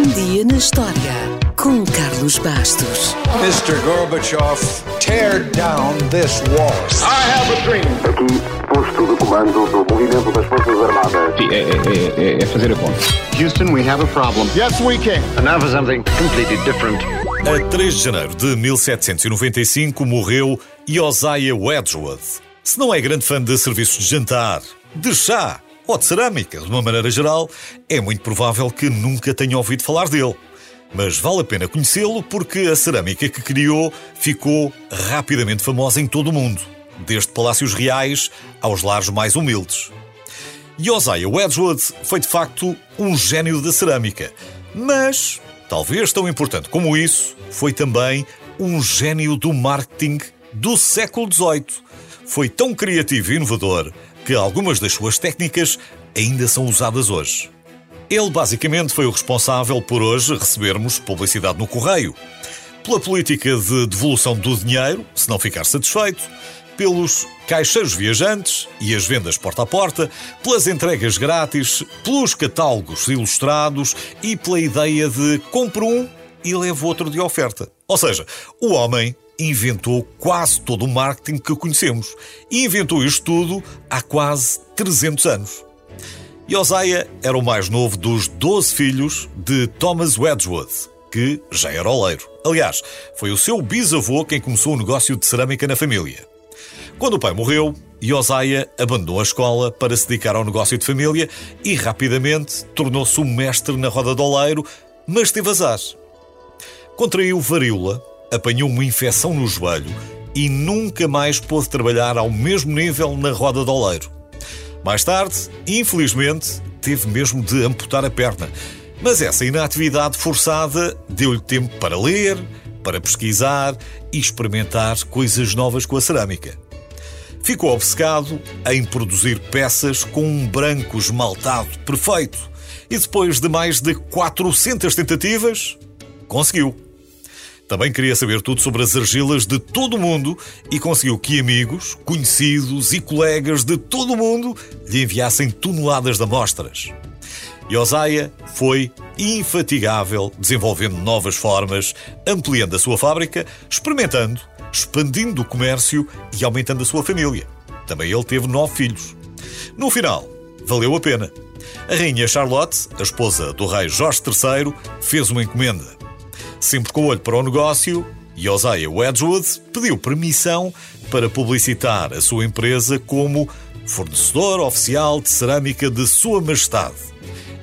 Um dia na história com Carlos Bastos. Mr. Gorbachev, tear down this wall. I have a dream. Aqui, posto de comando do movimento das Forças Armadas. Sim, é, é, é, é fazer a conta. Houston, we have a problem. Yes, we can. And now for something completely different. A 3 de janeiro de 1795 morreu Josiah Wedgwood. Se não é grande fã de serviços de jantar, de chá ou de cerâmica, de uma maneira geral, é muito provável que nunca tenha ouvido falar dele. Mas vale a pena conhecê-lo porque a cerâmica que criou ficou rapidamente famosa em todo o mundo, desde palácios reais aos lares mais humildes. Josiah Wedgwood foi de facto um gênio da cerâmica, mas, talvez tão importante como isso, foi também um gênio do marketing do século XVIII. Foi tão criativo e inovador que algumas das suas técnicas ainda são usadas hoje. Ele basicamente foi o responsável por hoje recebermos publicidade no correio, pela política de devolução do dinheiro, se não ficar satisfeito, pelos caixeiros viajantes e as vendas porta a porta, pelas entregas grátis, pelos catálogos ilustrados e pela ideia de compre um e leve outro de oferta. Ou seja, o homem inventou quase todo o marketing que conhecemos e inventou isto tudo há quase 300 anos. Josiah era o mais novo dos 12 filhos de Thomas Wedgwood, que já era oleiro. Aliás, foi o seu bisavô quem começou o negócio de cerâmica na família. Quando o pai morreu, Josiah abandonou a escola para se dedicar ao negócio de família e rapidamente tornou-se um mestre na roda do oleiro, mas teve azar. Contraiu varíola, apanhou uma infecção no joelho e nunca mais pôde trabalhar ao mesmo nível na roda do oleiro. Mais tarde, infelizmente, teve mesmo de amputar a perna, mas essa inatividade forçada deu-lhe tempo para ler, para pesquisar e experimentar coisas novas com a cerâmica. Ficou obcecado em produzir peças com um branco esmaltado perfeito e depois de mais de 400 tentativas, conseguiu. Também queria saber tudo sobre as argilas de todo o mundo e conseguiu que amigos, conhecidos e colegas de todo o mundo lhe enviassem toneladas de amostras. Josiah foi infatigável, desenvolvendo novas formas, ampliando a sua fábrica, experimentando, expandindo o comércio e aumentando a sua família. Também ele teve nove filhos. No final, valeu a pena. A rainha Charlotte, a esposa do rei Jorge III, fez uma encomenda. Sempre com olho para o negócio, Josiah Wedgwood pediu permissão para publicitar a sua empresa como fornecedor oficial de cerâmica de Sua Majestade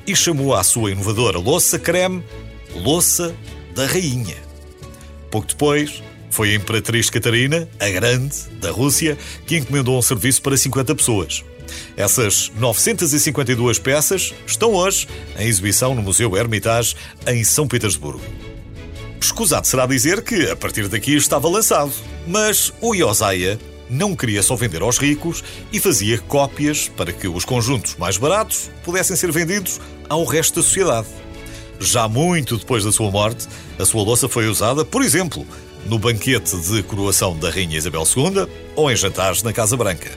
e chamou à sua inovadora louça creme Louça da Rainha. Pouco depois, foi a Imperatriz Catarina, a Grande, da Rússia, que encomendou um serviço para 50 pessoas. Essas 952 peças estão hoje em exibição no Museu Hermitage, em São Petersburgo. Escusado será dizer que, a partir daqui, estava lançado. Mas o Josiah não queria só vender aos ricos e fazia cópias para que os conjuntos mais baratos pudessem ser vendidos ao resto da sociedade. Já muito depois da sua morte, a sua louça foi usada, por exemplo, no banquete de coroação da Rainha Isabel II ou em jantares na Casa Branca.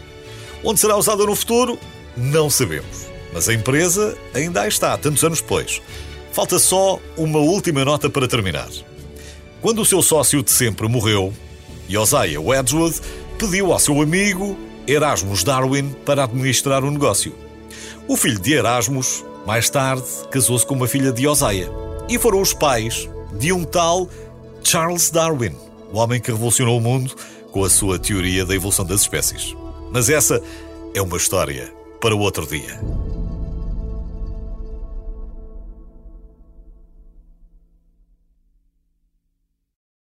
Onde será usada no futuro? Não sabemos. Mas a empresa ainda está, tantos anos depois. Falta só uma última nota para terminar. Quando o seu sócio de sempre morreu, Josiah Wedgwood pediu ao seu amigo Erasmus Darwin para administrar o negócio. O filho de Erasmus, mais tarde, casou-se com uma filha de Josiah e foram os pais de um tal Charles Darwin, o homem que revolucionou o mundo com a sua teoria da evolução das espécies. Mas essa é uma história para outro dia.